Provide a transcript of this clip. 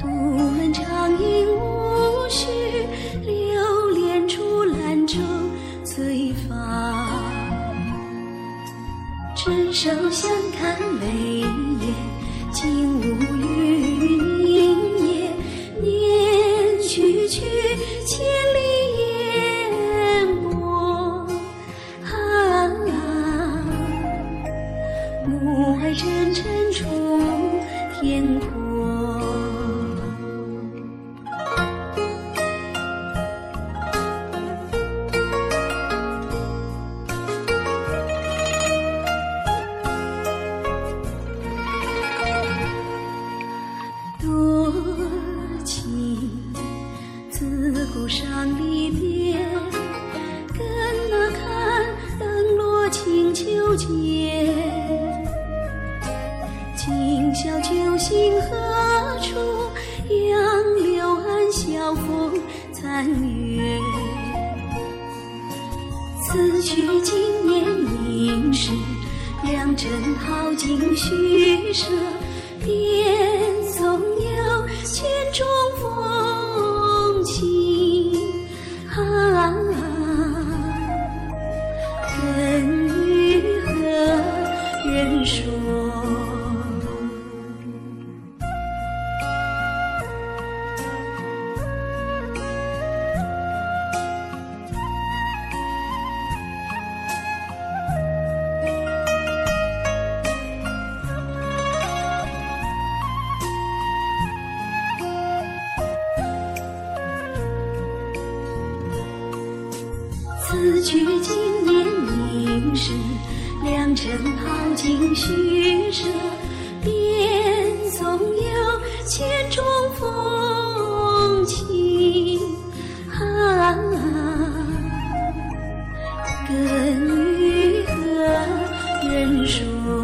独闻长饮无须留恋处兰舟催发。执手相看泪眼竟无语凝天阔。今宵酒醒何处？杨柳岸晓风残月。此去经年应是，良辰好景虚设。便纵有千种此去经年应是，良辰好景虚设。便纵有千种风情，啊，更与何人说？